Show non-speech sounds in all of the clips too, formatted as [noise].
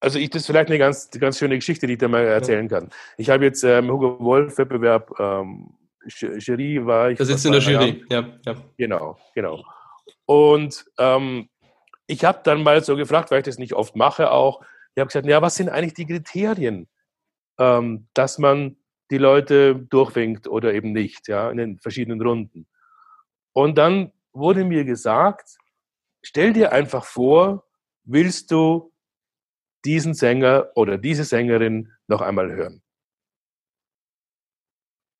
also ich, das ist vielleicht eine ganz, ganz schöne Geschichte, die ich dir mal erzählen kann. Ich habe jetzt ähm, Hugo Wolf-Wettbewerb, ähm, Jury war ich. Da sitzt in der Jury, ja, ja. Genau, genau. Und ähm, ich habe dann mal so gefragt, weil ich das nicht oft mache auch, ich habe gesagt, ja, was sind eigentlich die Kriterien, ähm, dass man die Leute durchwinkt oder eben nicht, ja, in den verschiedenen Runden. Und dann wurde mir gesagt, stell dir einfach vor, willst du diesen Sänger oder diese Sängerin noch einmal hören?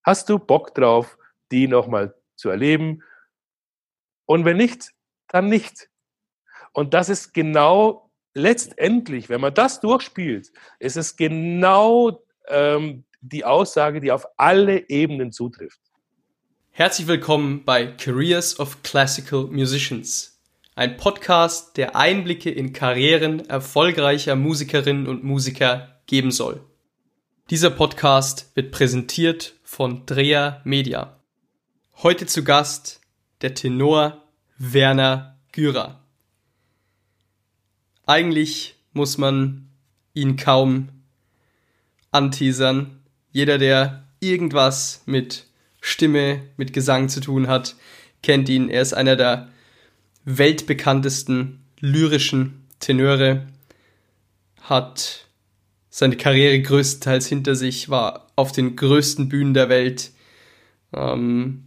Hast du Bock drauf, die nochmal zu erleben? Und wenn nicht, dann nicht. Und das ist genau letztendlich, wenn man das durchspielt, ist es genau ähm, die Aussage, die auf alle Ebenen zutrifft. Herzlich willkommen bei Careers of Classical Musicians, ein Podcast, der Einblicke in Karrieren erfolgreicher Musikerinnen und Musiker geben soll. Dieser Podcast wird präsentiert von Drea Media. Heute zu Gast der Tenor Werner Gürer. Eigentlich muss man ihn kaum anteasern. Jeder, der irgendwas mit Stimme, mit Gesang zu tun hat, kennt ihn. Er ist einer der weltbekanntesten lyrischen Tenöre, hat seine Karriere größtenteils hinter sich, war auf den größten Bühnen der Welt ähm,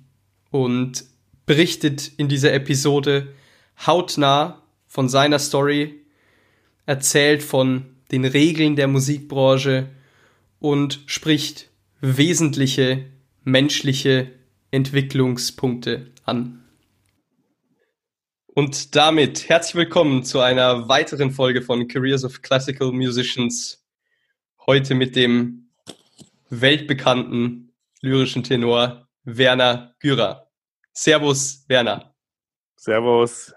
und berichtet in dieser Episode hautnah von seiner Story, erzählt von den Regeln der Musikbranche und spricht wesentliche menschliche Entwicklungspunkte an. Und damit herzlich willkommen zu einer weiteren Folge von Careers of Classical Musicians. Heute mit dem weltbekannten lyrischen Tenor Werner Gürer. Servus, Werner. Servus.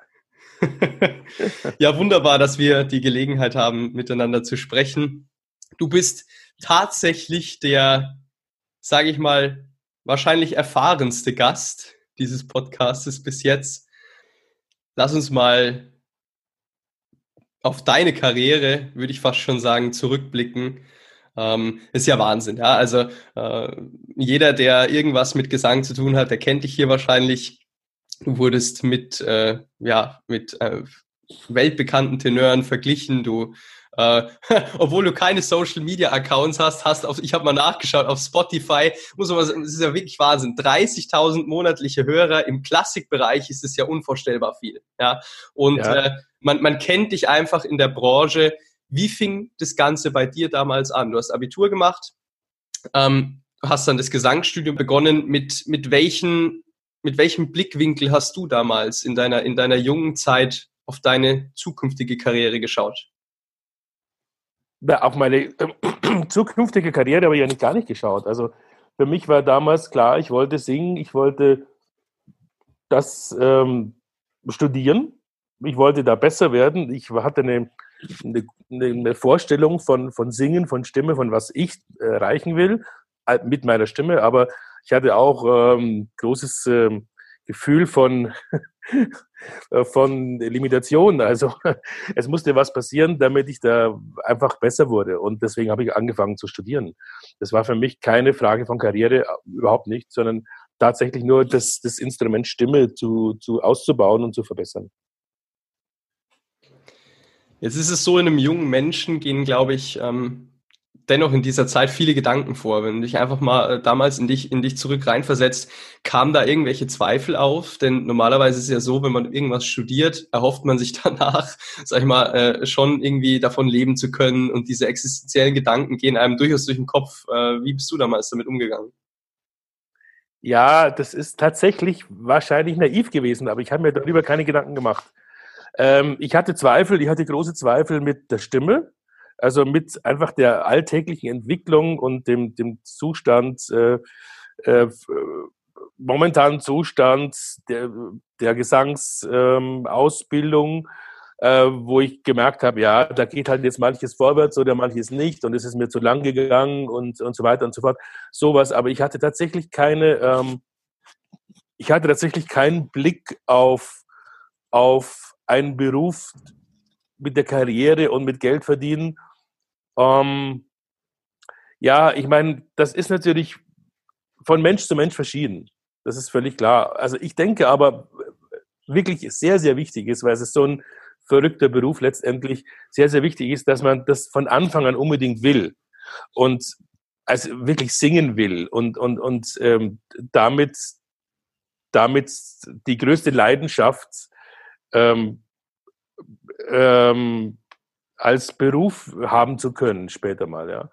[laughs] ja, wunderbar, dass wir die Gelegenheit haben, miteinander zu sprechen. Du bist tatsächlich der, sage ich mal, wahrscheinlich erfahrenste Gast dieses Podcastes bis jetzt. Lass uns mal auf deine Karriere, würde ich fast schon sagen, zurückblicken. Ähm, ist ja Wahnsinn, ja. Also äh, jeder, der irgendwas mit Gesang zu tun hat, der kennt dich hier wahrscheinlich. Du wurdest mit, äh, ja, mit äh, weltbekannten Tenören verglichen. Du äh, [laughs] obwohl du keine Social Media Accounts hast, hast auf, ich habe mal nachgeschaut, auf Spotify, muss man sagen, das ist ja wirklich Wahnsinn. 30.000 monatliche Hörer im Klassikbereich ist es ja unvorstellbar viel. Ja, und ja. Äh, man, man kennt dich einfach in der Branche. Wie fing das Ganze bei dir damals an? Du hast Abitur gemacht, ähm, hast dann das Gesangsstudium begonnen. Mit, mit, welchen, mit welchem Blickwinkel hast du damals in deiner, in deiner jungen Zeit auf deine zukünftige Karriere geschaut? Auf meine äh, [clears throat] zukünftige Karriere habe ich ja nicht gar nicht geschaut. Also für mich war damals klar, ich wollte singen, ich wollte das ähm, studieren, ich wollte da besser werden. Ich hatte eine, eine, eine, Vorstellung von, von Singen, von Stimme, von was ich erreichen will mit meiner Stimme, aber ich hatte auch ähm, großes ähm, Gefühl von [laughs] von Limitationen. Also [laughs] es musste was passieren, damit ich da einfach besser wurde. Und deswegen habe ich angefangen zu studieren. Das war für mich keine Frage von Karriere, überhaupt nicht, sondern tatsächlich nur das, das Instrument Stimme zu, zu auszubauen und zu verbessern. Jetzt ist es so, in einem jungen Menschen gehen, glaube ich, ähm, dennoch in dieser Zeit viele Gedanken vor. Wenn du dich einfach mal äh, damals in dich, in dich zurück reinversetzt, kamen da irgendwelche Zweifel auf? Denn normalerweise ist es ja so, wenn man irgendwas studiert, erhofft man sich [laughs] danach, sag ich mal, äh, schon irgendwie davon leben zu können und diese existenziellen Gedanken gehen einem durchaus durch den Kopf. Äh, wie bist du damals damit umgegangen? Ja, das ist tatsächlich wahrscheinlich naiv gewesen, aber ich habe mir darüber keine Gedanken gemacht. Ähm, ich hatte Zweifel, ich hatte große Zweifel mit der Stimme also mit einfach der alltäglichen Entwicklung und dem, dem Zustand, äh, äh, momentanen Zustand der, der Gesangsausbildung, ähm, äh, wo ich gemerkt habe, ja, da geht halt jetzt manches vorwärts oder manches nicht und es ist mir zu lang gegangen und, und so weiter und so fort. Sowas, aber ich hatte tatsächlich keine, ähm, ich hatte tatsächlich keinen Blick auf, auf einen Beruf mit der Karriere und mit Geld verdienen, Ähm, ja, ich meine, das ist natürlich von Mensch zu Mensch verschieden. Das ist völlig klar. Also ich denke aber wirklich sehr, sehr wichtig ist, weil es ist so ein verrückter Beruf letztendlich, sehr, sehr wichtig ist, dass man das von Anfang an unbedingt will und also wirklich singen will und, und, und ähm, damit, damit die größte Leidenschaft ähm, ähm, als Beruf haben zu können später mal, ja.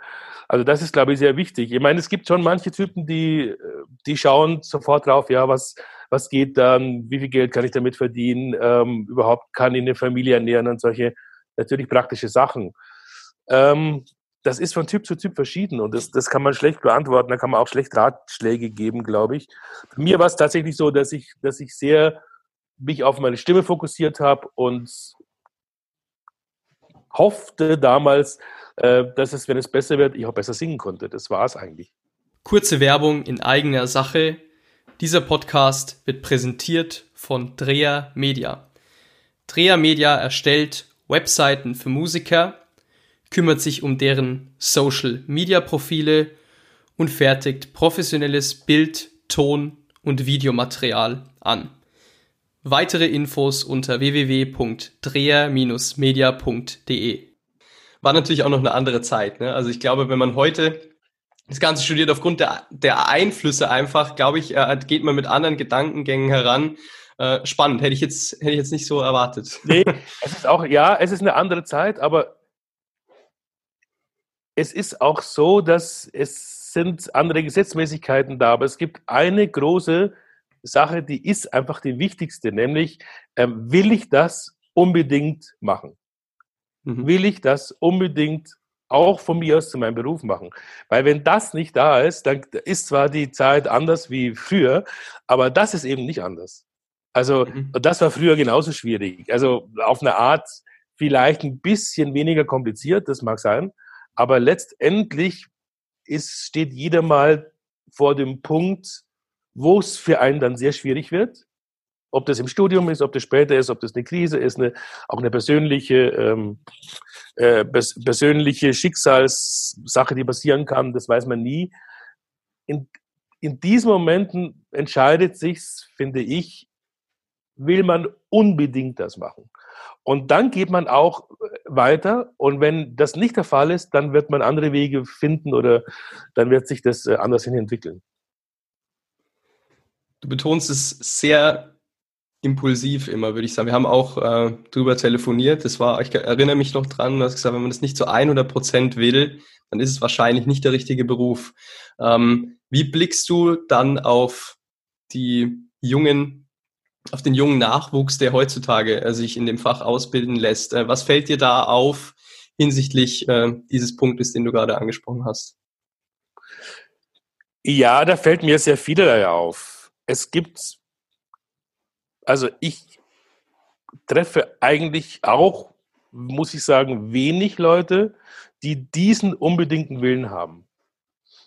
Also das ist, glaube ich, sehr wichtig. Ich meine, es gibt schon manche Typen, die, die schauen sofort drauf, ja, was, was geht dann, wie viel Geld kann ich damit verdienen, ähm, überhaupt kann ich eine Familie ernähren und solche natürlich praktische Sachen. Ähm, das ist von Typ zu Typ verschieden und das, das kann man schlecht beantworten, da kann man auch schlecht Ratschläge geben, glaube ich. Mir war es tatsächlich so, dass ich, dass ich sehr mich auf meine Stimme fokussiert habe und hoffte damals, äh, dass es, wenn es besser wird, ich auch besser singen konnte. Das war es eigentlich. Kurze Werbung in eigener Sache. Dieser Podcast wird präsentiert von Dreher Media. Dreher Media erstellt Webseiten für Musiker, kümmert sich um deren Social Media Profile und fertigt professionelles Bild, Ton und Videomaterial an. Weitere Infos unter www.dreher-media.de. War natürlich auch noch eine andere Zeit. Ne? Also ich glaube, wenn man heute das Ganze studiert aufgrund der, der Einflüsse einfach, glaube ich, äh, geht man mit anderen Gedankengängen heran. Äh, spannend, hätte ich jetzt, hätte ich jetzt nicht so erwartet. [laughs] Nee, es ist auch, ja, es ist eine andere Zeit, aber es ist auch so, dass es sind andere Gesetzmäßigkeiten da, aber es gibt eine große Sache, die ist einfach die wichtigste, nämlich ähm, will ich das unbedingt machen? Mhm. Will ich das unbedingt auch von mir aus zu meinem Beruf machen? Weil wenn das nicht da ist, dann ist zwar die Zeit anders wie früher, aber das ist eben nicht anders. Also mhm. das war früher genauso schwierig. Also auf eine Art vielleicht ein bisschen weniger kompliziert, das mag sein, aber letztendlich ist, steht jeder mal vor dem Punkt, wo es für einen dann sehr schwierig wird. Ob das im Studium ist, ob das später ist, ob das eine Krise ist, eine, auch eine persönliche, ähm, äh, pers persönliche Schicksalssache, die passieren kann, das weiß man nie. In, in diesen Momenten entscheidet sich's, finde ich, will man unbedingt das machen. Und dann geht man auch weiter. Und wenn das nicht der Fall ist, dann wird man andere Wege finden oder dann wird sich das äh, anders hin entwickeln. Du betonst es sehr impulsiv immer, würde ich sagen. Wir haben auch äh, drüber telefoniert. Das war, ich erinnere mich noch dran, du hast gesagt, wenn man das nicht zu 100 Prozent will, dann ist es wahrscheinlich nicht der richtige Beruf. Ähm, wie blickst du dann auf die jungen, auf den jungen Nachwuchs, der heutzutage äh, sich in dem Fach ausbilden lässt? Äh, was fällt dir da auf hinsichtlich äh, dieses Punktes, den du gerade angesprochen hast? Ja, da fällt mir sehr vielerlei auf es gibt, also ich treffe eigentlich auch, muss ich sagen, wenig Leute, die diesen unbedingten Willen haben.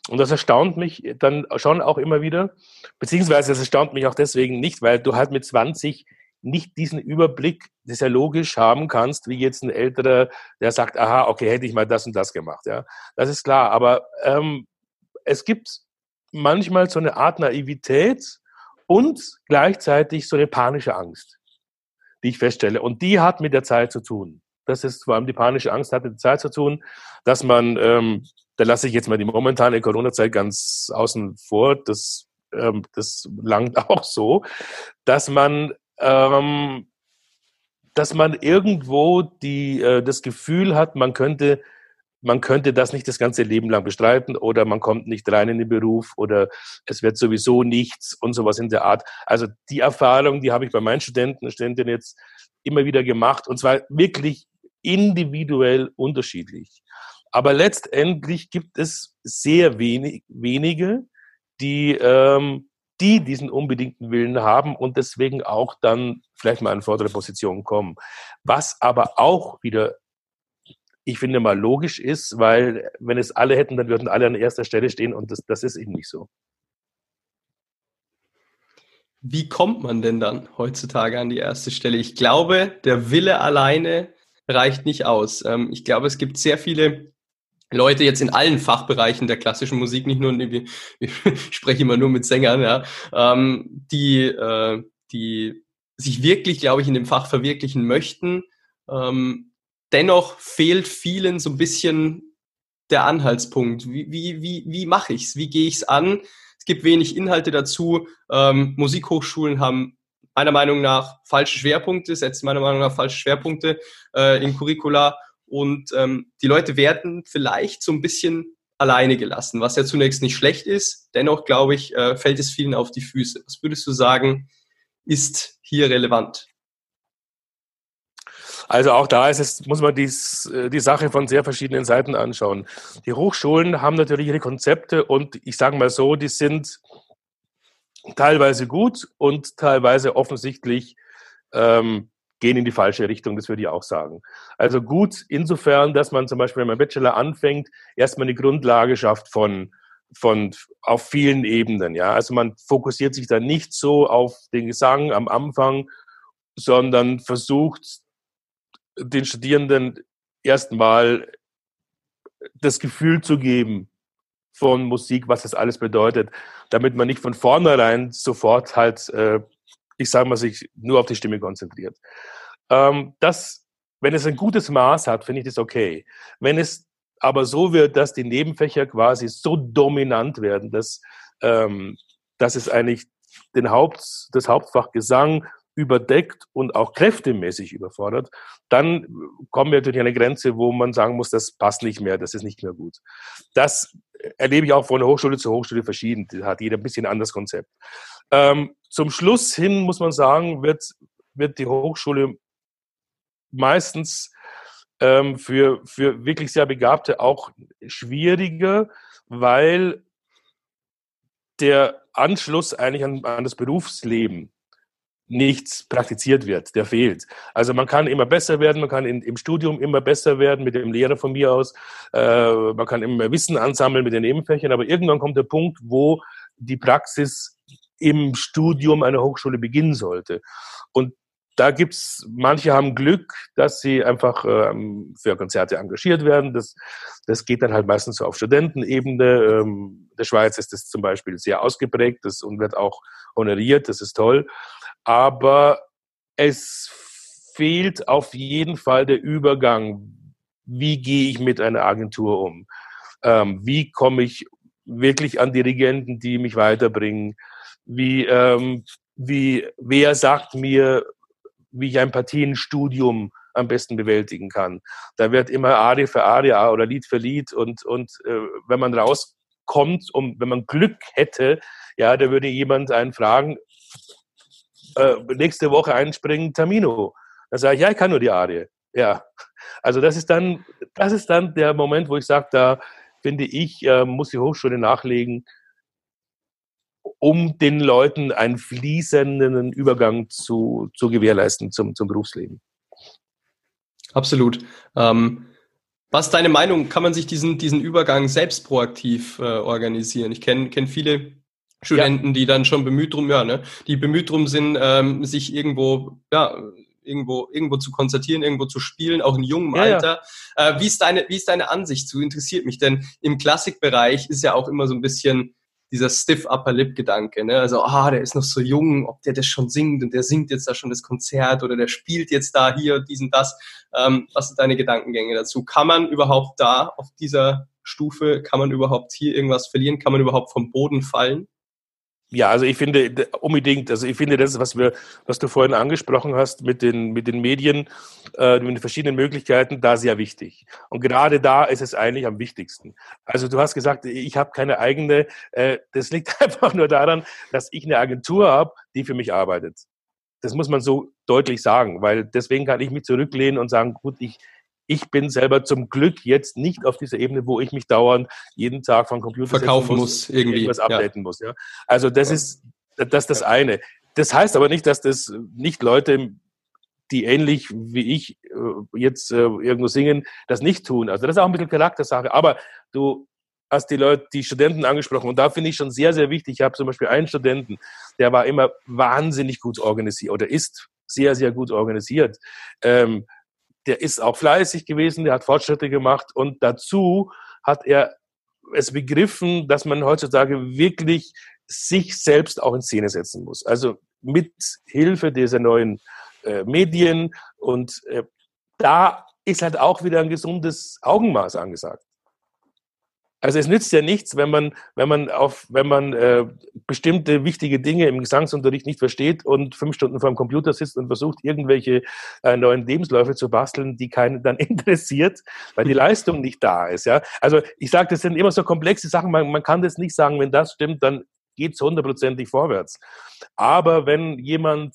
Und das erstaunt mich dann schon auch immer wieder, beziehungsweise es erstaunt mich auch deswegen nicht, weil du halt mit 20 nicht diesen Überblick, das ist ja logisch, haben kannst, wie jetzt ein älterer, der sagt, aha, okay, hätte ich mal das und das gemacht. Ja, das ist klar. Aber ähm, es gibt manchmal so eine Art Naivität, und gleichzeitig so eine panische Angst, die ich feststelle. Und die hat mit der Zeit zu tun. Das ist vor allem die panische Angst hat mit der Zeit zu tun, dass man, ähm, da lasse ich jetzt mal die momentane Corona-Zeit ganz außen vor, das, ähm, das langt [laughs] auch so, dass man, ähm, dass man irgendwo die, äh, das Gefühl hat, man könnte man könnte das nicht das ganze Leben lang bestreiten oder man kommt nicht rein in den Beruf oder es wird sowieso nichts und sowas in der Art. Also die Erfahrung, die habe ich bei meinen Studenten und Studentinnen jetzt immer wieder gemacht und zwar wirklich individuell unterschiedlich. Aber letztendlich gibt es sehr wenig, wenige, die, ähm, die diesen unbedingten Willen haben und deswegen auch dann vielleicht mal in vordere Positionen kommen. Was aber auch wieder ich finde mal logisch ist, weil wenn es alle hätten, dann würden alle an erster Stelle stehen und das, das ist eben nicht so. Wie kommt man denn dann heutzutage an die erste Stelle? Ich glaube, der Wille alleine reicht nicht aus. Ähm, ich glaube, es gibt sehr viele Leute jetzt in allen Fachbereichen der klassischen Musik, nicht nur, ich [laughs] spreche immer nur mit Sängern, ja, ähm, die, äh, die sich wirklich, glaube ich, in dem Fach verwirklichen möchten. Ähm, dennoch fehlt vielen so ein bisschen der Anhaltspunkt. Wie, wie, wie, wie mache ich's? Wie gehe ich's an? Es gibt wenig Inhalte dazu. Ähm, Musikhochschulen haben meiner Meinung nach falsche Schwerpunkte, setzen meiner Meinung nach falsche Schwerpunkte äh, in Curricula und ähm, die Leute werden vielleicht so ein bisschen alleine gelassen, was ja zunächst nicht schlecht ist. Dennoch, glaube ich, äh, fällt es vielen auf die Füße. Was würdest du sagen, ist hier relevant? Also auch da ist es, muss man dies, äh, die Sache von sehr verschiedenen Seiten anschauen. Die Hochschulen haben natürlich ihre Konzepte und ich sage mal so, die sind teilweise gut und teilweise offensichtlich ähm, gehen in die falsche Richtung, das würde ich auch sagen. Also gut insofern, dass man zum Beispiel, wenn man Bachelor anfängt, erstmal eine Grundlage schafft von, von auf vielen Ebenen. Ja? Also man fokussiert sich dann nicht so auf den Gesang am Anfang, sondern versucht den Studierenden erstmal das Gefühl zu geben von Musik, was das alles bedeutet, damit man nicht von vornherein sofort halt äh, ich sage mal, sich nur auf die Stimme konzentriert. Ähm, das, wenn es ein gutes Maß hat, finde ich das okay. Wenn es aber so wird, dass die Nebenfächer quasi so dominant werden, dass, ähm, dass es eigentlich den Haupt, das Hauptfach Gesang überdeckt und auch kräftemäßig überfordert, dann kommen wir natürlich an eine Grenze, wo man sagen muss, das passt nicht mehr, das ist nicht mehr gut. Das erlebe ich auch von Hochschule zu Hochschule verschieden. Da hat jeder ein bisschen anderes Konzept. Ähm, zum Schluss hin muss man sagen, wird, wird die Hochschule meistens ähm, für, für wirklich sehr Begabte auch schwieriger, weil der Anschluss eigentlich an, an das Berufsleben nichts praktiziert wird, der fehlt. Also man kann immer besser werden, man kann in, im Studium immer besser werden mit dem Lehrer von mir aus, äh, man kann immer Wissen ansammeln mit den Nebenfächern, aber irgendwann kommt der Punkt, wo die Praxis im Studium einer Hochschule beginnen sollte. Und da gibt's, manche haben Glück, dass sie einfach ähm, für Konzerte engagiert werden. Das, das geht dann halt meistens so auf Studentenebene. Ähm, der Schweiz ist das zum Beispiel sehr ausgeprägt das, und wird auch honoriert. Das ist toll. Aber es fehlt auf jeden Fall der Übergang. Wie gehe ich mit einer Agentur um? Ähm, wie komme ich wirklich an Dirigenten, die mich weiterbringen? Wie, ähm, wie, wer sagt mir, wie ich ein Partienstudium am besten bewältigen kann. Da wird immer Arie für Arie oder Lied für Lied und, und äh, wenn man rauskommt und wenn man Glück hätte, ja, da würde jemand einen fragen, äh, nächste Woche einspringen, Tamino. Dann sage ich, ja, ich kann nur die Arie. Ja, also das ist dann, das ist dann der Moment, wo ich sage, da finde ich, äh, muss die Hochschule nachlegen, um den Leuten einen fließenden Übergang zu, zu gewährleisten zum, zum Berufsleben. Absolut. Ähm, was ist deine Meinung? Kann man sich diesen, diesen Übergang selbst proaktiv äh, organisieren? Ich kenne kenn viele Studenten, ja. die dann schon bemüht drum, ja, ne, die bemüht drum sind, ähm, sich irgendwo, ja, irgendwo, irgendwo zu konzertieren, irgendwo zu spielen, auch in jungem ja, Alter. Ja. Äh, wie ist deine, wie ist deine Ansicht zu? Interessiert mich, denn im Klassikbereich ist ja auch immer so ein bisschen dieser stiff upper lip Gedanke, ne? Also, ah, der ist noch so jung, ob der das schon singt und der singt jetzt da schon das Konzert oder der spielt jetzt da hier diesen das. Ähm, was sind deine Gedankengänge dazu? Kann man überhaupt da auf dieser Stufe, kann man überhaupt hier irgendwas verlieren? Kann man überhaupt vom Boden fallen? Ja, also ich finde unbedingt, also ich finde das, was wir, was du vorhin angesprochen hast mit den, mit den Medien, äh, mit den verschiedenen Möglichkeiten, da sehr wichtig. Und gerade da ist es eigentlich am wichtigsten. Also du hast gesagt, ich habe keine eigene, äh, das liegt [laughs] einfach nur daran, dass ich eine Agentur habe, die für mich arbeitet. Das muss man so deutlich sagen, weil deswegen kann ich mich zurücklehnen und sagen, gut, ich, ich bin selber zum Glück jetzt nicht auf dieser Ebene, wo ich mich dauernd jeden Tag von Computer verkaufen muss, muss irgendwie irgendwas updaten ja. muss. Ja? Also das ja. ist das, ist das eine. Das heißt aber nicht, dass das nicht Leute, die ähnlich wie ich äh, jetzt äh, irgendwo singen, das nicht tun. Also das ist auch ein bisschen Charaktersache. Aber du hast die Leute, die Studenten angesprochen und da finde ich schon sehr, sehr wichtig. Ich habe zum Beispiel einen Studenten, der war immer wahnsinnig gut organisiert oder ist sehr, sehr gut organisiert. Ähm, der ist auch fleißig gewesen, der hat Fortschritte gemacht und dazu hat er es begriffen, dass man heutzutage wirklich sich selbst auch in Szene setzen muss. Also mit Hilfe dieser neuen äh, Medien und äh, da ist halt auch wieder ein gesundes Augenmaß angesagt. Also es nützt ja nichts, wenn man, wenn man auf, wenn man äh, bestimmte wichtige Dinge im Gesangsunterricht nicht versteht und fünf Stunden vor dem Computer sitzt und versucht, irgendwelche äh, neuen Lebensläufe zu basteln, die keinen dann [laughs] interessiert, weil die Leistung nicht da ist. Ja? Also ich sage, das sind immer so komplexe Sachen, man, man kann das nicht sagen, wenn das stimmt, dann geht es hundertprozentig vorwärts. Aber wenn jemand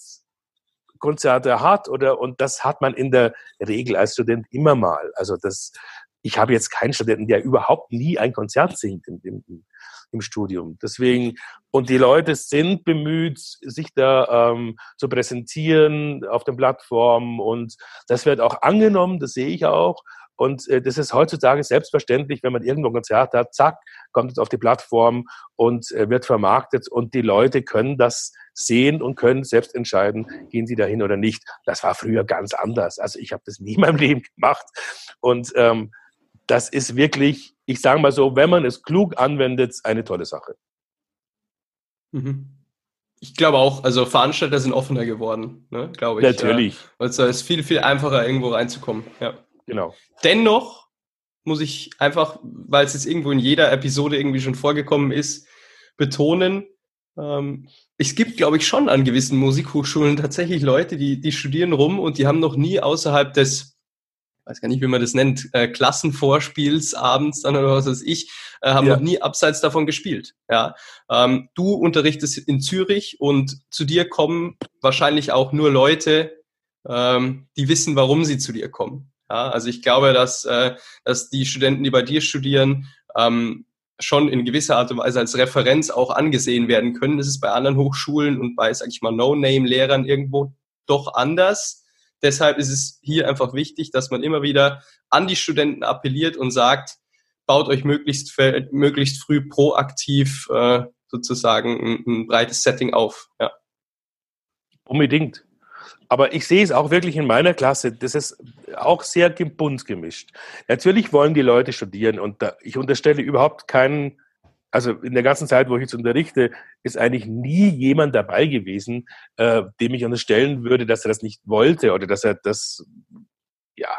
Konzerte hat oder und das hat man in der Regel als Student immer mal. Also das ich habe jetzt keinen Studenten, der überhaupt nie ein Konzert singt im, im, im Studium. Deswegen, und die Leute sind bemüht, sich da ähm, zu präsentieren auf den Plattformen und das wird auch angenommen, das sehe ich auch. Und äh, das ist heutzutage selbstverständlich, wenn man irgendwo ein Konzert hat, zack, kommt es auf die Plattform und äh, wird vermarktet und die Leute können das sehen und können selbst entscheiden, gehen sie dahin oder nicht. Das war früher ganz anders. Also ich habe das nie in meinem [laughs] Leben gemacht. Und ähm, das ist wirklich, ich sage mal so, wenn man es klug anwendet, eine tolle Sache. Mhm. Ich glaube auch, also Veranstalter sind offener geworden, ne, glaube ich. Natürlich. Ja. Also es ist viel, viel einfacher, irgendwo reinzukommen. Ja. Genau. Dennoch muss ich einfach, weil es jetzt irgendwo in jeder Episode irgendwie schon vorgekommen ist, betonen, ähm, es gibt, glaube ich, schon an gewissen Musikhochschulen tatsächlich Leute, die, die studieren rum und die haben noch nie außerhalb des weiß gar nicht, wie man das nennt, äh, Klassenvorspiels abends dann oder was weiß ich, äh, haben ja. noch nie abseits davon gespielt. Ja, ähm, du unterrichtest in Zürich und zu dir kommen wahrscheinlich auch nur Leute, ähm, die wissen, warum sie zu dir kommen. Ja, also ich glaube, dass, äh, dass die Studenten, die bei dir studieren, ähm, schon in gewisser Art und Weise als Referenz auch angesehen werden können. Das ist bei anderen Hochschulen und bei, sag ich mal, No-Name-Lehrern irgendwo doch anders. Deshalb ist es hier einfach wichtig, dass man immer wieder an die Studenten appelliert und sagt, baut euch möglichst, möglichst früh proaktiv äh, sozusagen ein, ein, breites Setting auf. Ja. Unbedingt. Aber ich sehe es auch wirklich in meiner Klasse, das ist auch sehr bunt gemischt. Natürlich wollen die Leute studieren und da, ich unterstelle überhaupt keinen also in der ganzen Zeit, wo ich jetzt unterrichte, ist eigentlich nie jemand dabei gewesen, äh, dem ich unterstellen würde, dass er das nicht wollte oder dass er das, ja.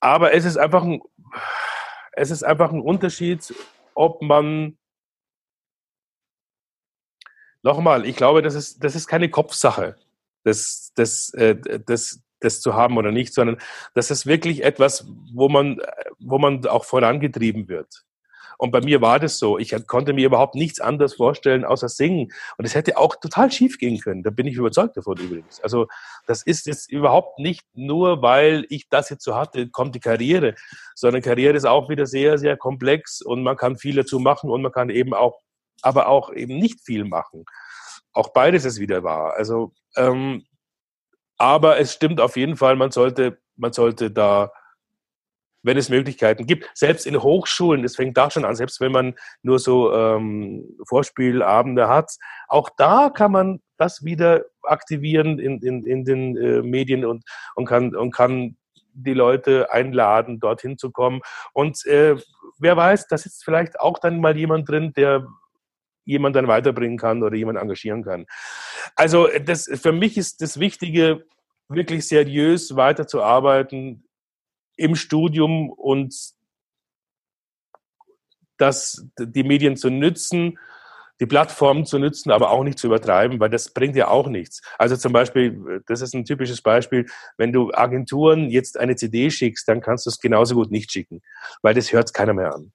Aber es ist einfach ein, es ist einfach ein Unterschied, ob man, nochmal, ich glaube, das ist, das ist keine Kopfsache, das, das, äh, das, das zu haben oder nicht, sondern das ist wirklich etwas, wo man, wo man auch vorangetrieben wird. Und bei mir war das so. Ich konnte mir überhaupt nichts anderes vorstellen, außer singen. Und es hätte auch total schief gehen können. Da bin ich überzeugt davon übrigens. Also das ist jetzt überhaupt nicht nur, weil ich das jetzt so hatte, kommt die Karriere, sondern Karriere ist auch wieder sehr, sehr komplex und man kann viel dazu machen und man kann eben auch, aber auch eben nicht viel machen. Auch beides ist wieder wahr. Also, ähm, aber es stimmt auf jeden Fall, man sollte, man sollte da wenn es Möglichkeiten gibt. Selbst in Hochschulen, das fängt da schon an, selbst wenn man nur so ähm, Vorspielabende hat, auch da kann man das wieder aktivieren in, in, in den äh, Medien und, und, kann, und kann die Leute einladen, dorthin zu kommen. Und äh, wer weiß, da sitzt vielleicht auch dann mal jemand drin, der jemand dann weiterbringen kann oder jemand engagieren kann. Also das, für mich ist das Wichtige, wirklich seriös weiterzuarbeiten, im Studium und das, die Medien zu nützen, die Plattformen zu nützen, aber auch nicht zu übertreiben, weil das bringt ja auch nichts. Also zum Beispiel, das ist ein typisches Beispiel, wenn du Agenturen jetzt eine CD schickst, dann kannst du es genauso gut nicht schicken, weil das hört keiner mehr an.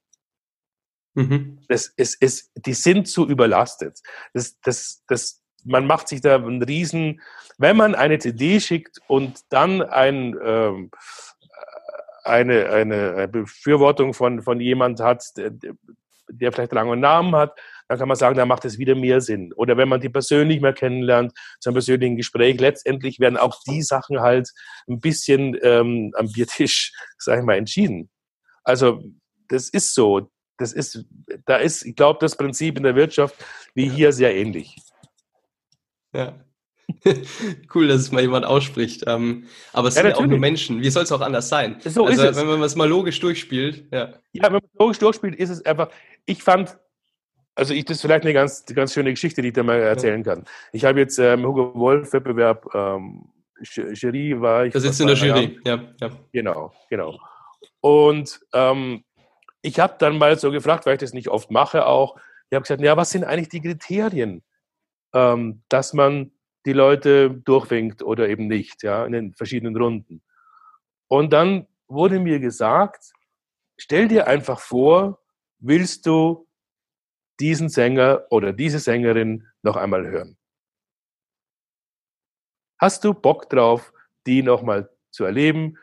Mhm. Das, es, es, die sind zu überlastet. Das, das, das, man macht sich da einen riesen, wenn man eine CD schickt und dann ein, ähm, eine, eine Befürwortung von, von jemand hat, der, der vielleicht lange Namen hat, dann kann man sagen, da macht es wieder mehr Sinn. Oder wenn man die persönlich mehr kennenlernt, zu einem persönlichen Gespräch, letztendlich werden auch die Sachen halt ein bisschen ähm, am Biertisch, [laughs] sag ich mal, entschieden. Also das ist so. Das ist, da ist, ich glaube, das Prinzip in der Wirtschaft wie hier sehr ähnlich. Ja. [laughs] cool, dass es mal jemand ausspricht. Ähm, aber es ja, sind ja auch nur Menschen. Wie soll es auch anders sein? So also. Wenn man es mal logisch durchspielt. Ja. ja, wenn man es logisch durchspielt, ist es einfach. Ich fand, also ich, das ist vielleicht eine ganz, ganz schöne Geschichte, die ich da mal erzählen ja. kann. Ich habe jetzt ähm, Hugo Wolf-Wettbewerb, ähm, Jury war ich. Da sitzt in der Jury, ja, ja. Genau, genau. Und ähm, ich habe dann mal so gefragt, weil ich das nicht oft mache auch, ich habe gesagt, ja, was sind eigentlich die Kriterien, ähm, dass man die Leute durchwinkt oder eben nicht, ja, in den verschiedenen Runden. Und dann wurde mir gesagt, stell dir einfach vor, willst du diesen Sänger oder diese Sängerin noch einmal hören? Hast du Bock drauf, die nochmal zu erleben?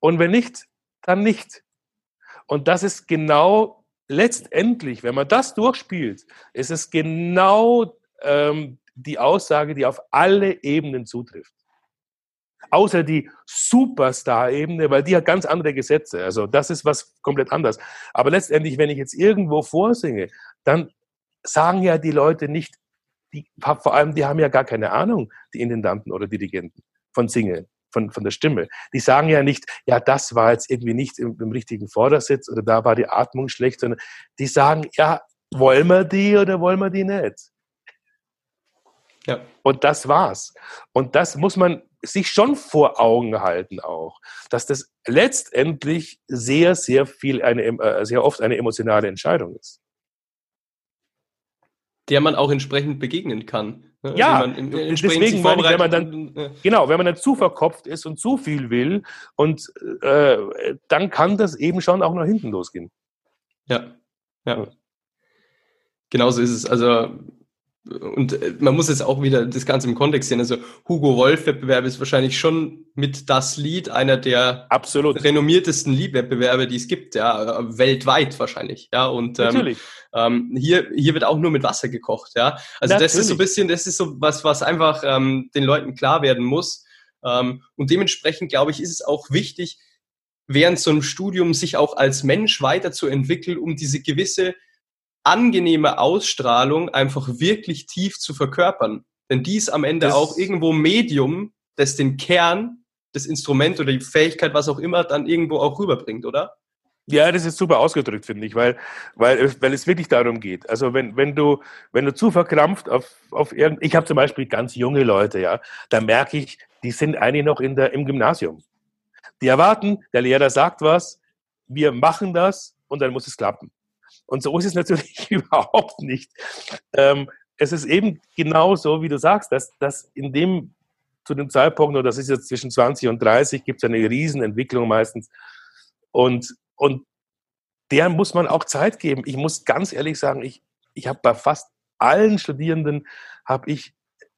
Und wenn nicht, dann nicht. Und das ist genau letztendlich, wenn man das durchspielt, ist es genau ähm, die Aussage, die auf alle Ebenen zutrifft. Außer die Superstar-Ebene, weil die hat ganz andere Gesetze. Also das ist was komplett anderes. Aber letztendlich, wenn ich jetzt irgendwo vorsinge, dann sagen ja die Leute nicht, die, vor allem, die haben ja gar keine Ahnung, die Intendanten oder Dirigenten von Singen, von, von der Stimme. Die sagen ja nicht, ja, das war jetzt irgendwie nicht im, im richtigen Vordersitz oder da war die Atmung schlecht, sondern die sagen, ja, wollen wir die oder wollen wir die nicht? Ja. Und das war's. Und das muss man sich schon vor Augen halten auch, dass das letztendlich sehr, sehr viel eine, äh, sehr oft eine emotionale Entscheidung ist. Der man auch entsprechend begegnen kann. Ne? Ja, deswegen meine ich, wenn man dann, ja. genau, wenn man dann zu verkopft ist und zu viel will und äh, dann kann das eben schon auch nach hinten losgehen. Ja, ja. Genauso ist es. Also und äh, man muss jetzt auch wieder das Ganze im Kontext sehen. Also Hugo Wolf-Wettbewerb ist wahrscheinlich schon mit das Lied einer der Absolut. renommiertesten Liedwettbewerbe, die es gibt, ja, weltweit wahrscheinlich. Ja, und ähm, ähm, hier, hier wird auch nur mit Wasser gekocht, ja. Also Natürlich. das ist so ein bisschen, das ist so was, was einfach ähm, den Leuten klar werden muss. Ähm, und dementsprechend, glaube ich, ist es auch wichtig, während so einem Studium sich auch als Mensch weiterzuentwickeln, um diese gewisse angenehme Ausstrahlung einfach wirklich tief zu verkörpern. Denn dies am Ende das auch irgendwo Medium, das den Kern, das Instrument oder die Fähigkeit, was auch immer, dann irgendwo auch rüberbringt, oder? Ja, das ist super ausgedrückt, finde ich, weil, weil, weil es wirklich darum geht. Also wenn, wenn du, wenn du zu verkrampft auf, auf irgend, ich habe zum Beispiel ganz junge Leute, ja, da merke ich, die sind eigentlich noch in der, im Gymnasium. Die erwarten, der Lehrer sagt was, wir machen das und dann muss es klappen. Und so ist es natürlich [laughs] überhaupt nicht. Ähm, es ist eben genau so, wie du sagst, dass, dass in dem, zu dem Zeitpunkt, oder das ist jetzt zwischen 20 und 30, gibt es eine Riesenentwicklung meistens. Und, und der muss man auch Zeit geben. Ich muss ganz ehrlich sagen, ich, ich habe bei fast allen Studierenden, habe ich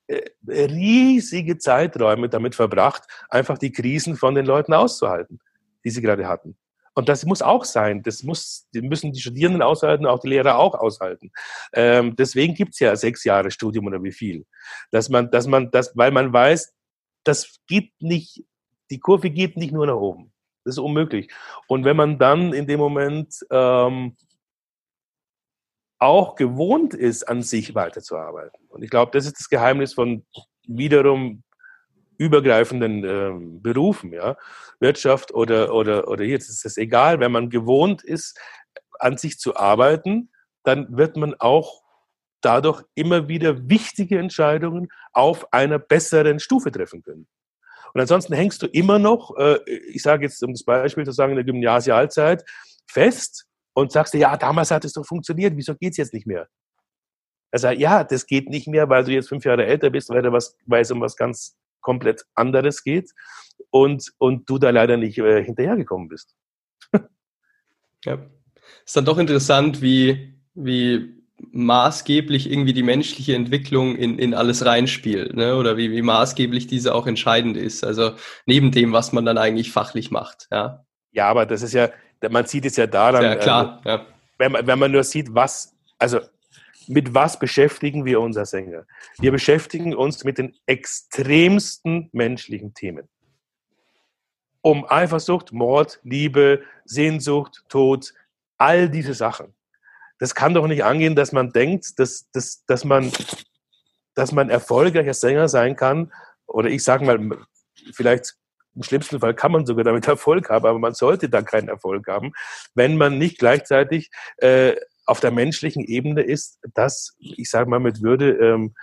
äh, riesige Zeiträume damit verbracht, einfach die Krisen von den Leuten auszuhalten, die sie gerade hatten. Und das muss auch sein. Das muss, die müssen die Studierenden aushalten, auch die Lehrer auch aushalten. Ähm, deswegen gibt's ja sechs Jahre Studium oder wie viel. Dass man, dass man, das, weil man weiß, das geht nicht, die Kurve geht nicht nur nach oben. Das ist unmöglich. Und wenn man dann in dem Moment ähm, auch gewohnt ist, an sich weiterzuarbeiten. Und ich glaube, das ist das Geheimnis von wiederum übergreifenden äh, Berufen, ja, Wirtschaft oder, oder, oder jetzt ist es egal, wenn man gewohnt ist, an sich zu arbeiten, dann wird man auch dadurch immer wieder wichtige Entscheidungen auf einer besseren Stufe treffen können. Und ansonsten hängst du immer noch, äh, ich sage jetzt, um das Beispiel zu sagen, in der Gymnasialzeit, fest und sagst dir, ja, damals hat es doch funktioniert, wieso geht es jetzt nicht mehr? Er sagt, ja, das geht nicht mehr, weil du jetzt fünf Jahre älter bist, weil du was, weil es um was ganz komplett anderes geht und, und du da leider nicht äh, hinterhergekommen bist. ja. Ist dann doch interessant, wie, wie maßgeblich irgendwie die menschliche Entwicklung in, in alles reinspielt, ne? oder wie, wie maßgeblich diese auch entscheidend ist. Also neben dem, was man dann eigentlich fachlich macht. Ja, ja aber das ist ja, man sieht es ja daran, ja, klar, äh, ja. Wenn, man, wenn man nur sieht, was, also mit was beschäftigen wir uns als Sänger? Wir beschäftigen uns mit den extremsten menschlichen Themen. Um Eifersucht, Mord, Liebe, Sehnsucht, Tod, all diese Sachen. Das kann doch nicht angehen, dass man denkt, dass, dass, dass man dass man erfolgreicher Sänger sein kann, oder ich sage mal, vielleicht im schlimmsten Fall kann man sogar damit [laughs] Erfolg haben, aber man sollte da keinen Erfolg haben, wenn man nicht gleichzeitig äh, auf der menschlichen Ebene ist, das, ich sage mal, mit Würde ähm,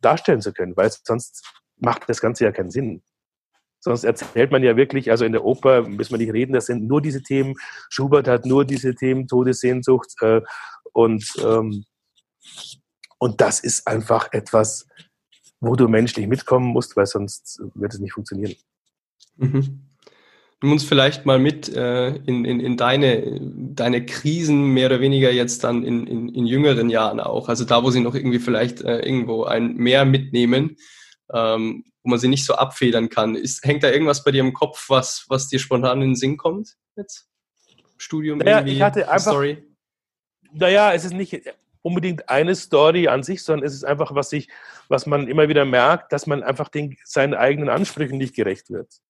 darstellen zu können, weil sonst macht das Ganze ja keinen Sinn. Sonst erzählt man ja wirklich, also in der Oper müssen wir nicht reden, das sind nur diese Themen. Schubert hat nur diese Themen, Todessehnsucht. Äh, und, ähm, und das ist einfach etwas, wo du menschlich mitkommen musst, weil sonst wird es nicht funktionieren. Mhm. Nimm uns vielleicht mal mit äh, in, in, in deine, deine Krisen, mehr oder weniger jetzt dann in, in, in jüngeren Jahren auch. Also da, wo sie noch irgendwie vielleicht äh, irgendwo ein Mehr mitnehmen, ähm, wo man sie nicht so abfedern kann. Ist, hängt da irgendwas bei dir im Kopf, was, was dir spontan in den Sinn kommt jetzt? Studium naja, irgendwie? Ich hatte einfach, Story? Naja, es ist nicht unbedingt eine Story an sich, sondern es ist einfach, was ich, was man immer wieder merkt, dass man einfach den, seinen eigenen Ansprüchen nicht gerecht wird.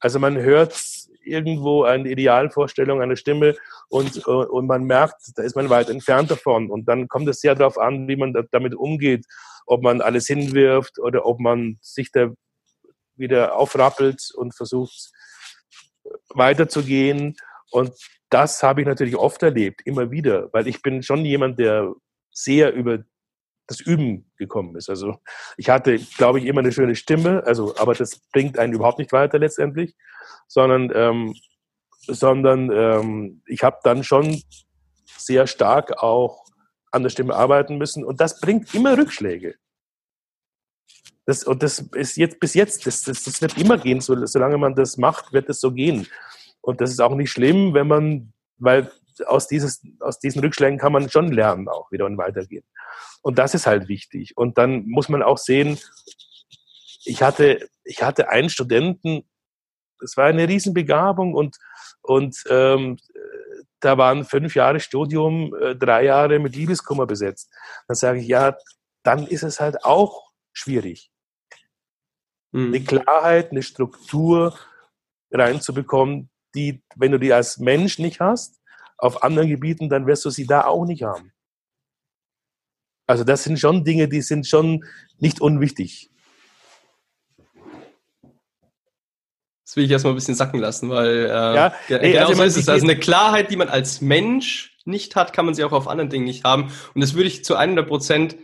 Also man hört irgendwo eine Idealvorstellung, eine Stimme und, und man merkt, da ist man weit entfernt davon. Und dann kommt es sehr darauf an, wie man damit umgeht, ob man alles hinwirft oder ob man sich da wieder aufrappelt und versucht weiterzugehen. Und das habe ich natürlich oft erlebt, immer wieder, weil ich bin schon jemand, der sehr über das Üben gekommen ist. Also ich hatte, glaube ich, immer eine schöne Stimme, also aber das bringt einen überhaupt nicht weiter letztendlich, sondern ähm, sondern ähm, ich habe dann schon sehr stark auch an der Stimme arbeiten müssen und das bringt immer Rückschläge. Das, und das ist jetzt bis jetzt, das, das, das wird immer gehen, so, solange man das macht, wird es so gehen. Und das ist auch nicht schlimm, wenn man, weil aus, dieses, aus diesen Rückschlägen kann man schon lernen auch wieder und weitergehen. Und das ist halt wichtig. Und dann muss man auch sehen, ich hatte, ich hatte einen Studenten, das war eine Riesenbegabung und, und ähm, da waren fünf Jahre Studium, äh, drei Jahre mit Liebeskummer besetzt. Dann sage ich, ja, dann ist es halt auch schwierig. Mhm. Eine Klarheit, eine Struktur reinzubekommen, die, wenn du die als Mensch nicht hast, auf anderen Gebieten, dann wirst du sie da auch nicht haben. Also das sind schon Dinge, die sind schon nicht unwichtig. Das will ich erstmal ein bisschen sacken lassen, weil äh, ja, nee, genau also so ist es. Also eine Klarheit, die man als Mensch nicht hat, kann man sie auch auf anderen Dingen nicht haben. Und das würde ich zu 100 Prozent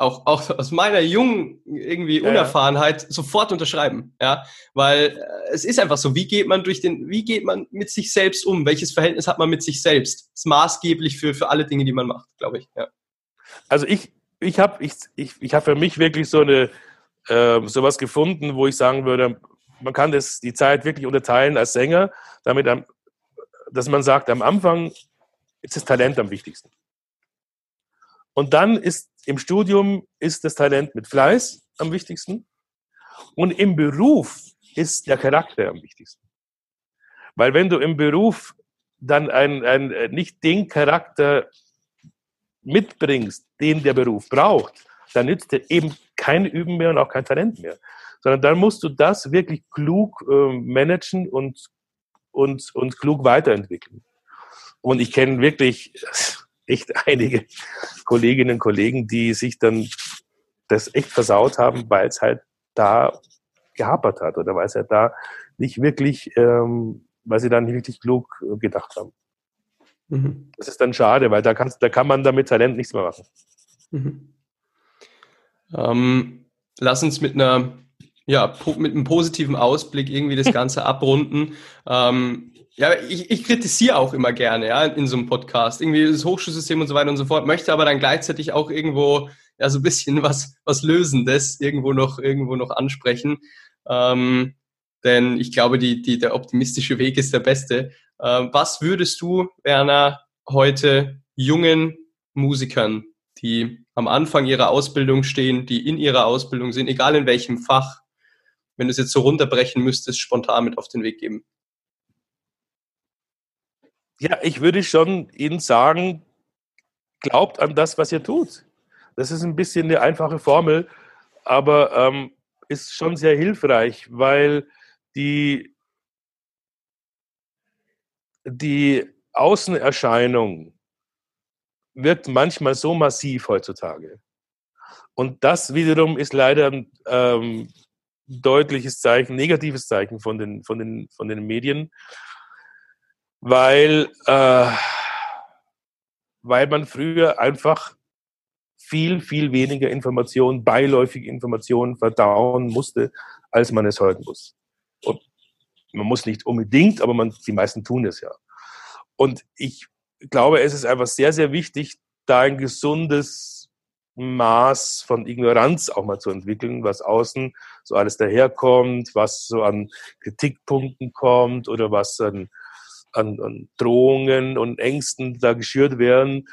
auch, auch aus meiner jungen irgendwie Unerfahrenheit ja. sofort unterschreiben, ja, weil äh, es ist einfach so, wie geht man durch den, wie geht man mit sich selbst um? Welches Verhältnis hat man mit sich selbst? Das ist maßgeblich für, für alle Dinge, die man macht, glaube ich, ja. Also ich, ich habe ich, ich, ich hab für mich wirklich so eine, äh, sowas gefunden, wo ich sagen würde, man kann das, die Zeit wirklich unterteilen als Sänger, damit, dass man sagt, am Anfang ist das Talent am wichtigsten. Und dann ist im Studium ist das Talent mit Fleiß am wichtigsten. Und im Beruf ist der Charakter am wichtigsten. Weil wenn du im Beruf dann ein, ein, nicht den Charakter mitbringst, den der Beruf braucht, dann nützt dir eben kein Üben mehr und auch kein Talent mehr. Sondern dann musst du das wirklich klug äh, managen und, und, und klug weiterentwickeln. Und ich kenne wirklich, echt einige Kolleginnen und Kollegen, die sich dann das echt versaut haben, weil es halt da gehapert hat oder weil es halt da nicht wirklich, ähm, weil sie dann nicht wirklich klug gedacht haben. Mhm. Das ist dann schade, weil da, kannst, da kann man damit Talent nichts mehr machen. Mhm. Ähm, lass uns mit einer ja, mit einem positiven Ausblick irgendwie das [laughs] Ganze abrunden. Ähm, ja, ich, ich kritisiere auch immer gerne, ja, in so einem Podcast. Irgendwie das Hochschulsystem und so weiter und so fort, möchte aber dann gleichzeitig auch irgendwo, ja, so ein bisschen [laughs] was, was Lösendes irgendwo noch, irgendwo noch ansprechen. Ähm, denn ich glaube, die, die, der optimistische Weg ist der beste. Ähm, was würdest du, Werner, heute jungen Musikern, die am Anfang ihrer Ausbildung stehen, die in ihrer Ausbildung sind, egal in welchem Fach, wenn du es jetzt so runterbrechen müsstest, spontan mit auf den Weg geben? Ja, ich würde schon Ihnen sagen, glaubt an das, was ihr tut. Das ist ein bisschen eine einfache Formel, aber ähm, ist schon sehr hilfreich, weil die, die Außenerscheinung wirkt manchmal so massiv heutzutage. Und das wiederum ist leider ein ähm, deutliches Zeichen, negatives Zeichen von den, von den, von den Medien, weil, äh, weil man früher einfach viel, viel weniger Informationen, beiläufige Informationen verdauen musste, als man es heute muss. Und man muss nicht unbedingt, aber man, die meisten tun es ja. Und ich glaube, es ist einfach sehr, sehr wichtig, da ein gesundes Maß von Ignoranz auch mal zu entwickeln, was außen so alles daherkommt, was so an Kritikpunkten kommt oder was an, an, an Drohungen und Ängsten da geschürt werden.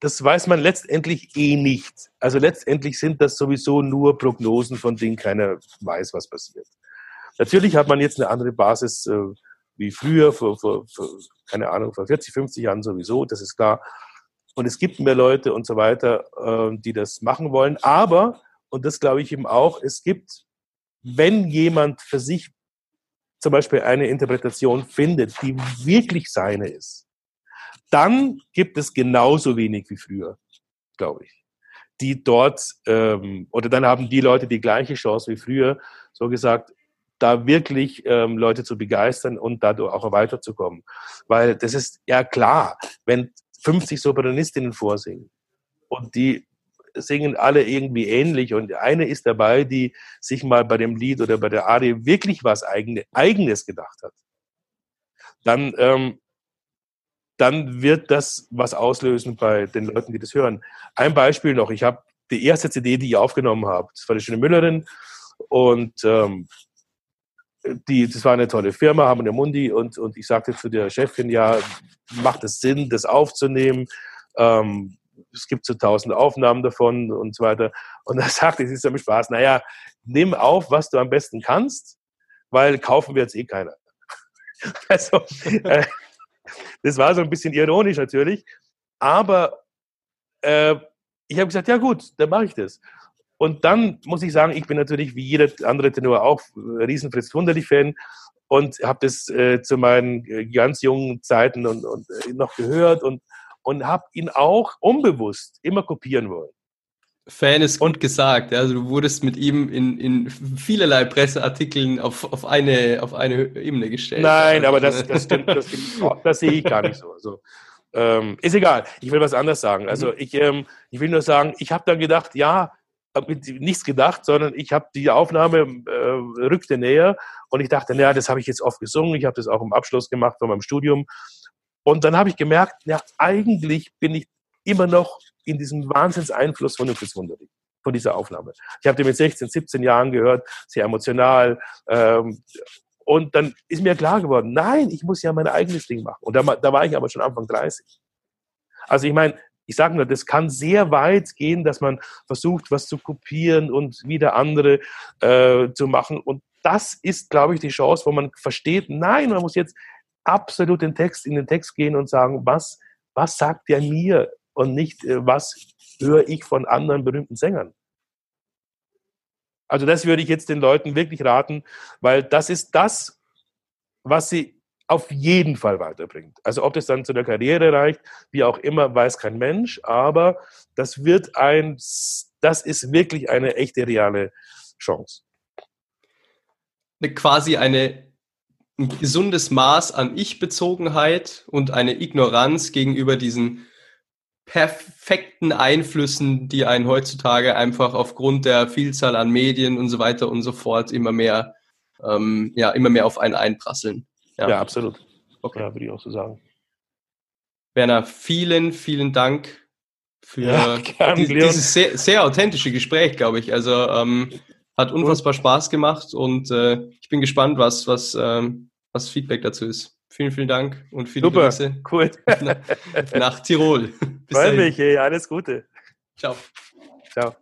Das weiß man letztendlich eh nicht. Also letztendlich sind das sowieso nur Prognosen, von denen keiner weiß, was passiert. Natürlich hat man jetzt eine andere Basis äh, wie früher, vor, vor, vor, keine Ahnung, vor 40, 50 Jahren sowieso, das ist klar. Und es gibt mehr Leute und so weiter, äh, die das machen wollen. Aber, und das glaube ich eben auch, es gibt, wenn jemand für sich zum Beispiel eine Interpretation findet, die wirklich seine ist, dann gibt es genauso wenig wie früher, glaube ich. Die dort, ähm, oder dann haben die Leute die gleiche Chance wie früher, so gesagt, da wirklich ähm, Leute zu begeistern und dadurch auch weiterzukommen. Weil das ist ja klar, wenn 50 Sopranistinnen vorsingen und die singen alle irgendwie ähnlich und eine ist dabei, die sich mal bei dem Lied oder bei der Arie wirklich was eigene, Eigenes gedacht hat, dann, ähm, dann wird das was auslösen bei den Leuten, die das hören. Ein Beispiel noch, ich habe die erste CD, die ich aufgenommen habe, das war die schöne Müllerin und ähm, die, das war eine tolle Firma, haben eine Mundi und, und ich sagte zu der Chefin, ja, macht es Sinn, das aufzunehmen? Ähm, es gibt so tausend Aufnahmen davon und so weiter. Und da [laughs] sagte sie so mit Spaß, naja, nimm auf, was du am besten kannst, weil kaufen wir jetzt eh keiner. [laughs] also, äh, das war so ein bisschen ironisch natürlich, aber äh, ich habe gesagt, ja gut, dann mache ich das. Und dann muss ich sagen, ich bin natürlich wie jeder andere Tenor auch riesen Fritz Wunderlich-Fan und habe das äh, zu meinen äh, ganz jungen Zeiten und, und äh, noch gehört und, und habe ihn auch unbewusst immer kopieren wollen. Fan ist und, gesagt. Also du wurdest mit ihm in, in vielerlei Presseartikeln auf, auf, eine, auf eine Ebene gestellt. Nein, aber das, das stimmt, das, [laughs] das sehe ich gar nicht so. Also, ähm, ist egal. Ich will was anderes sagen. Also mhm. ich, ähm, ich will nur sagen, ich habe dann gedacht, ja, nichts gedacht, sondern ich habe die Aufnahme äh, rückte näher und ich dachte, naja, das habe ich jetzt oft gesungen, ich habe das auch im Abschluss gemacht von meinem Studium. Und dann habe ich gemerkt, ja, eigentlich bin ich immer noch in diesem Wahnsinnseinfluss von dem Fritz Wunderlich, von dieser Aufnahme. Ich habe die mit 16, 17 Jahren gehört, sehr emotional. Ähm, und dann ist mir klar geworden, nein, ich muss ja mein eigenes Ding machen. Und da, da war ich aber schon Anfang 30. Also ich meine, ich sage nur, das kann sehr weit gehen, dass man versucht, was zu kopieren und wieder andere äh, zu machen. Und das ist, glaube ich, die Chance, wo man versteht, nein, man muss jetzt absolut den Text, in den Text gehen und sagen, was, was sagt der mir und nicht, äh, was höre ich von anderen berühmten Sängern. Also das würde ich jetzt den Leuten wirklich raten, weil das ist das, was sie auf jeden Fall weiterbringt. Also ob das dann zu der Karriere reicht, wie auch immer, weiß kein Mensch, aber das wird ein, das ist wirklich eine echte reale Chance. Quasi eine, ein gesundes Maß an Ich-Bezogenheit und eine Ignoranz gegenüber diesen perfekten Einflüssen, die einen heutzutage einfach aufgrund der Vielzahl an Medien und so weiter und so fort immer mehr, ähm, ja, immer mehr auf einen einprasseln. Ja, ja absolut. Okay. Ja, würde ich auch so sagen. Werner, vielen, vielen Dank für ja, [laughs] gern, die, dieses sehr, sehr, authentische Gespräch, glaube ich. Also ähm, hat unfassbar Spaß gemacht und äh, ich bin gespannt, was, was, ähm, was Feedback dazu ist. Vielen, vielen Dank und viele Super, Grüße cool. [laughs] nach, nach Tirol. Bis Freue mich, ey, alles Gute. Ciao. Ciao.